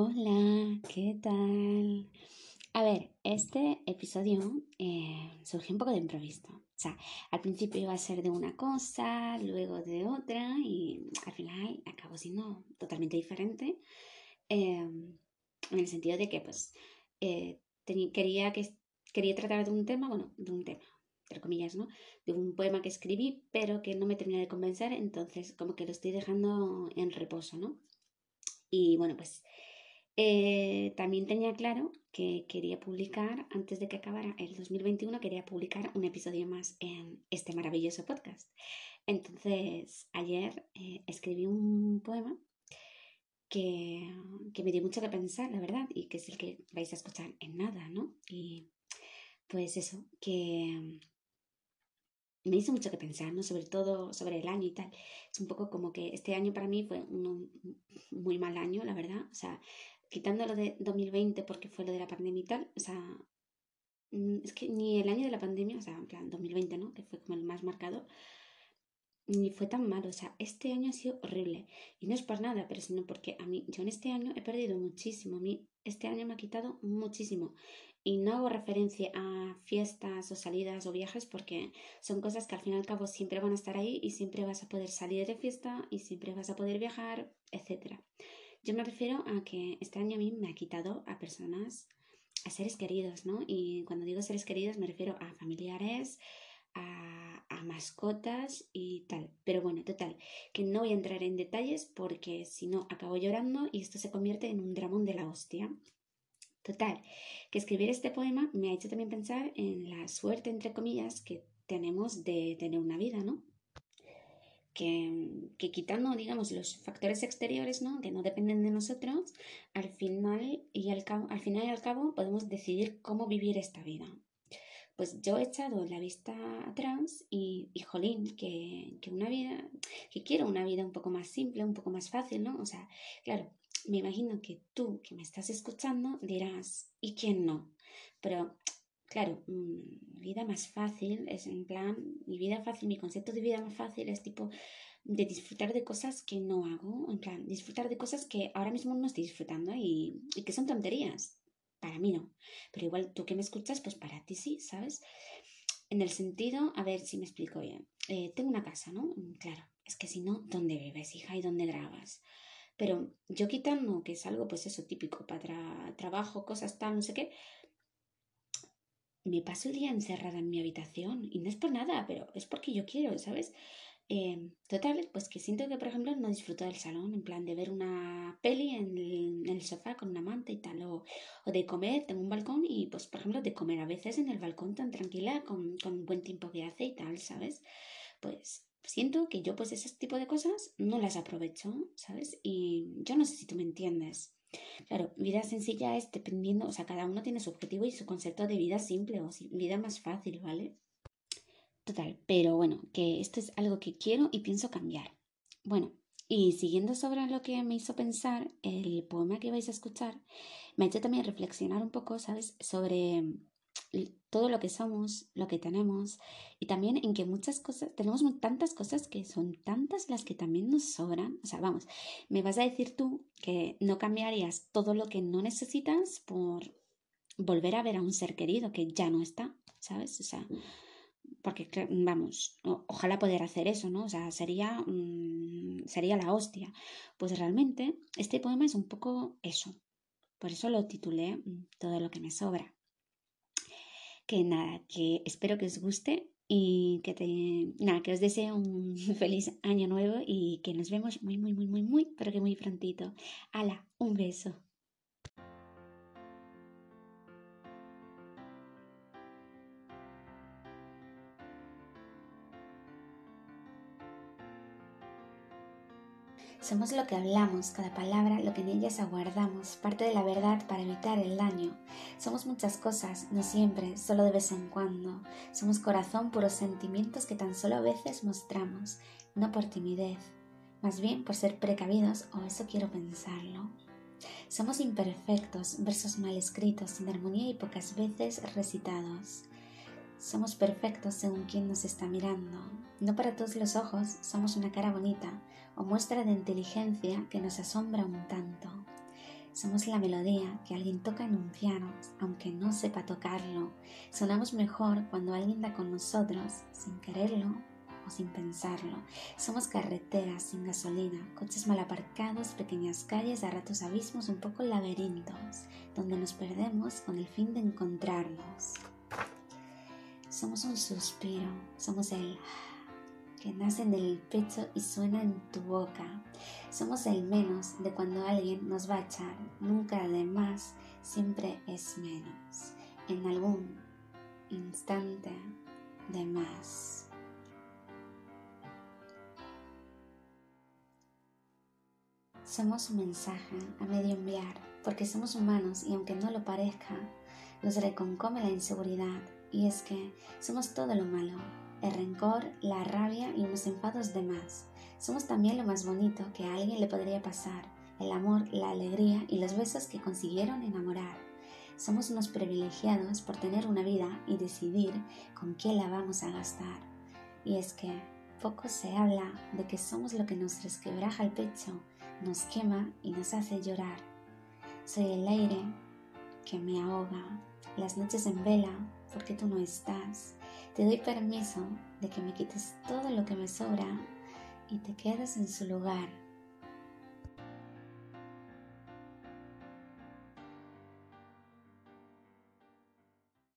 Hola, ¿qué tal? A ver, este episodio eh, surgió un poco de improviso. O sea, al principio iba a ser de una cosa, luego de otra y al final acabó siendo totalmente diferente. Em, en el sentido de que, pues, eh, quería, que, quería tratar de un tema, bueno, de un tema, entre comillas, ¿no? De un poema que escribí, pero que no me termina de convencer, entonces como que lo estoy dejando en reposo, ¿no? Y bueno, pues eh, también tenía claro que quería publicar, antes de que acabara el 2021, quería publicar un episodio más en este maravilloso podcast. Entonces, ayer eh, escribí un poema que, que, me dio mucho que pensar, la verdad, y que es el que vais a escuchar en nada, ¿no? Y pues eso, que me hizo mucho que pensar, ¿no? Sobre todo sobre el año y tal. Es un poco como que este año para mí fue un muy mal año, la verdad. O sea, quitando lo de 2020 porque fue lo de la pandemia y tal, o sea, mm, es que ni el año de la pandemia, o sea, en plan 2020, ¿no? Que fue como el más marcado, ni fue tan malo, o sea, este año ha sido horrible. Y no es por nada, pero sino porque a mí, yo en este año he perdido muchísimo, a mí este año me ha quitado muchísimo. Y no hago referencia a fiestas o salidas o viajes porque son cosas que al fin y al cabo siempre van a estar ahí y siempre vas a poder salir de fiesta y siempre vas a poder viajar, etcétera. Yo me refiero a que este año a mí me ha quitado a personas, a seres queridos, ¿no? Y cuando digo seres queridos me refiero a familiares, a, a, mascotas y tal. Pero bueno, total, que no voy a entrar en detalles porque si no acabo llorando y esto se convierte en un dramón de la hostia. Total, que escribir este poema me ha hecho también pensar en la suerte, entre comillas, que tenemos de tener una vida, ¿no? Que, quitando, digamos, los factores exteriores, ¿no? Que no dependen de nosotros, al final y al, cabo, al final y al cabo podemos decidir cómo vivir esta vida. Pues yo he echado la vista atrás y, y jolín, que, que una vida, que quiero una vida un poco más simple, un poco más fácil, ¿no? O sea, claro, me imagino que tú que me estás escuchando dirás, ¿y quién no? Pero claro, mm, vida más fácil es en plan, mi vida fácil, mi concepto de vida más fácil es tipo de disfrutar de cosas que no hago, en plan, disfrutar de cosas que ahora mismo no estoy disfrutando y, y que son tonterías. Para mí no. Pero igual tú que me escuchas, pues para ti sí, ¿sabes? En el sentido, a ver si me explico bien. Eh, tengo una casa, ¿no? Mm, claro, es que si no, ¿dónde vives, hija? ¿Y dónde grabas? Pero yo quitando, que es algo, pues eso, típico para trabajo, cosas tal, no sé qué, me paso el día encerrada en mi habitación y no es por nada, pero es porque yo quiero, ¿sabes? Eh, total, pues que siento que, por ejemplo, no disfruto del salón, en plan de ver una peli en el, sofá con una manta y tal, o, o, de comer, tengo un balcón y, pues, por ejemplo, de comer a veces en el balcón tan tranquila, con, con buen tiempo que hace y tal, ¿sabes? Pues siento que yo, pues, ese tipo de cosas no las aprovecho, ¿sabes? Y yo no sé si tú me entiendes. Claro, vida sencilla es dependiendo, o sea, cada uno tiene su objetivo y su concepto de vida simple o vida más fácil, ¿vale? Total, pero bueno, que esto es algo que quiero y pienso cambiar. Bueno, y siguiendo sobre lo que me hizo pensar, el poema que vais a escuchar me ha hecho también reflexionar un poco, ¿sabes?, sobre todo lo que somos, lo que tenemos y también en que muchas cosas, tenemos tantas cosas que son tantas las que también nos sobran. O sea, vamos, me vas a decir tú que no cambiarías todo lo que no necesitas por volver a ver a un ser querido que ya no está, ¿sabes? O sea, porque vamos, ojalá poder hacer eso, ¿no? O sea, sería, mm, sería la hostia. Pues realmente este poema es un poco eso. Por eso lo titulé mm, Todo lo que me sobra que nada, que espero que os guste y que te, nada, que os deseo un feliz año nuevo y que nos vemos muy, muy, muy, muy, muy, pero que muy prontito. Hala, un beso. Somos lo que hablamos, cada palabra, lo que en ellas aguardamos, parte de la verdad para evitar el daño. Somos muchas cosas, no siempre, solo de vez en cuando. Somos corazón, puros sentimientos que tan solo a veces mostramos, no por timidez, más bien por ser precavidos, o eso quiero pensarlo. Somos imperfectos, versos mal escritos, sin armonía y pocas veces recitados. Somos perfectos según quien nos está mirando. No para todos los ojos somos una cara bonita o muestra de inteligencia que nos asombra un tanto. Somos la melodía que alguien toca en un piano, aunque no sepa tocarlo. Sonamos mejor cuando alguien da con nosotros, sin quererlo o sin pensarlo. Somos carreteras sin gasolina, coches mal aparcados, pequeñas calles, a ratos abismos, un poco laberintos, donde nos perdemos con el fin de encontrarnos. Somos un suspiro, somos el que nace en el pecho y suena en tu boca. Somos el menos de cuando alguien nos va a echar, nunca de más, siempre es menos. En algún instante de más. Somos un mensaje a medio enviar, porque somos humanos y aunque no lo parezca, nos reconcome la inseguridad y es que somos todo lo malo, el rencor, la rabia y unos enfados de más. Somos también lo más bonito que a alguien le podría pasar, el amor, la alegría y los besos que consiguieron enamorar. Somos unos privilegiados por tener una vida y decidir con qué la vamos a gastar. Y es que poco se habla de que somos lo que nos resquebraja el pecho, nos quema y nos hace llorar. Soy el aire que me ahoga, las noches en vela porque tú no estás te doy permiso de que me quites todo lo que me sobra y te quedes en su lugar